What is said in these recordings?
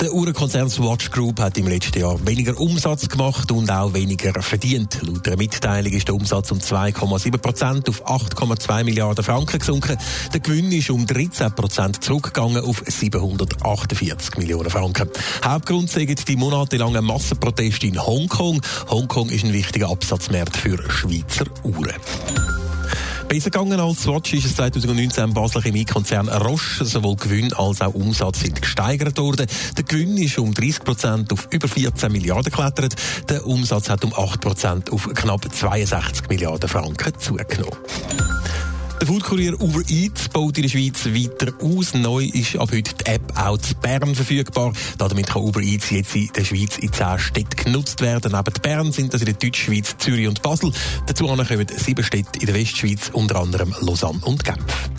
Der Uhrenkonzern Swatch Group hat im letzten Jahr weniger Umsatz gemacht und auch weniger verdient. Laut der Mitteilung ist der Umsatz um 2,7 Prozent auf 8,2 Milliarden Franken gesunken. Der Gewinn ist um 13 Prozent zurückgegangen auf 748 Millionen Franken. Hauptgrund sind die monatelangen Massenproteste in Hongkong. Hongkong ist ein wichtiger Absatzmarkt für Schweizer Uhren. Besser gegangen als Swatch ist es 2019 im Basler Chemiekonzern Roche. Sowohl Gewinn als auch Umsatz sind gesteigert worden. Der Gewinn ist um 30 Prozent auf über 14 Milliarden geklettert. Der Umsatz hat um 8 Prozent auf knapp 62 Milliarden Franken zugenommen. Der Foodkurier Uber Eats baut in der Schweiz weiter aus. Neu ist ab heute die App auch zu Bern verfügbar. Damit kann Uber Eats jetzt in der Schweiz in zehn Städten genutzt werden. Neben Bern sind das in der Deutschschweiz Zürich und Basel. Dazu kommen sieben Städte in der Westschweiz, unter anderem Lausanne und Genf.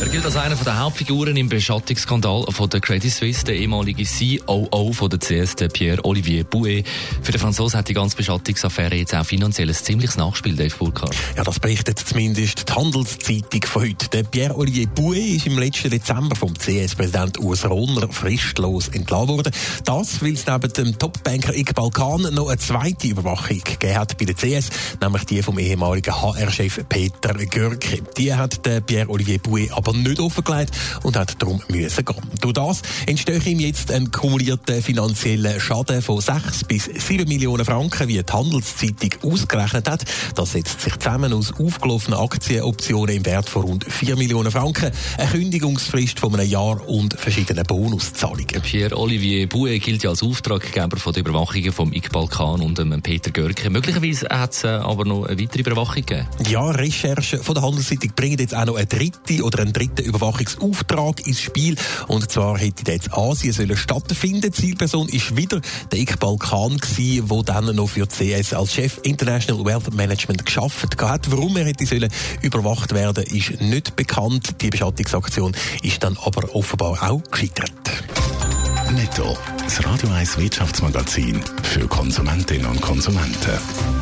Er gilt als einer der Hauptfiguren im Beschattungsskandal von der Credit Suisse, der ehemalige COO von der CS, der Pierre-Olivier Bouet. Für den Franzosen hat die ganze Beschattungsaffäre jetzt auch finanziell ein ziemliches Nachspiel, Dave Burkhardt. Ja, das berichtet zumindest die Handelszeitung von heute. Der Pierre-Olivier Bouet ist im letzten Dezember vom CS-Präsident Urs Rohner fristlos entlassen worden. Das, weil es neben dem Topbanker Iqbal Khan noch eine zweite Überwachung gegeben hat bei der CS, nämlich die vom ehemaligen HR-Chef Peter Görke. Die hat der Pierre-Olivier Bouet aber nicht offengelegt und hat darum müssen gehen. Durch das entsteht ihm jetzt ein kumulierter finanzieller Schaden von 6 bis 7 Millionen Franken, wie die Handelszeitung ausgerechnet hat. Das setzt sich zusammen aus aufgelaufenen Aktienoptionen im Wert von rund 4 Millionen Franken, eine Kündigungsfrist von einem Jahr und verschiedene Bonuszahlungen. Pierre-Olivier Bouet gilt ja als Auftraggeber von der Überwachung von Iqbal Khan und Peter Görke. Möglicherweise hat es äh, aber noch eine weitere Überwachung gegeben. Ja, Recherchen von der Handelszeitung bringen jetzt auch noch eine dritte oder dritten Überwachungsauftrag ins Spiel. Und zwar hätte jetzt Asien sollen stattfinden. Zielperson ist wieder der Iqbal Khan gewesen, der dann noch für CS als Chef International Wealth Management geschafft hat. Warum er hätte sollen überwacht werden, ist nicht bekannt. Die Beschattungsaktion ist dann aber offenbar auch gescheitert. Netto, das Radio 1 Wirtschaftsmagazin für Konsumentinnen und Konsumenten.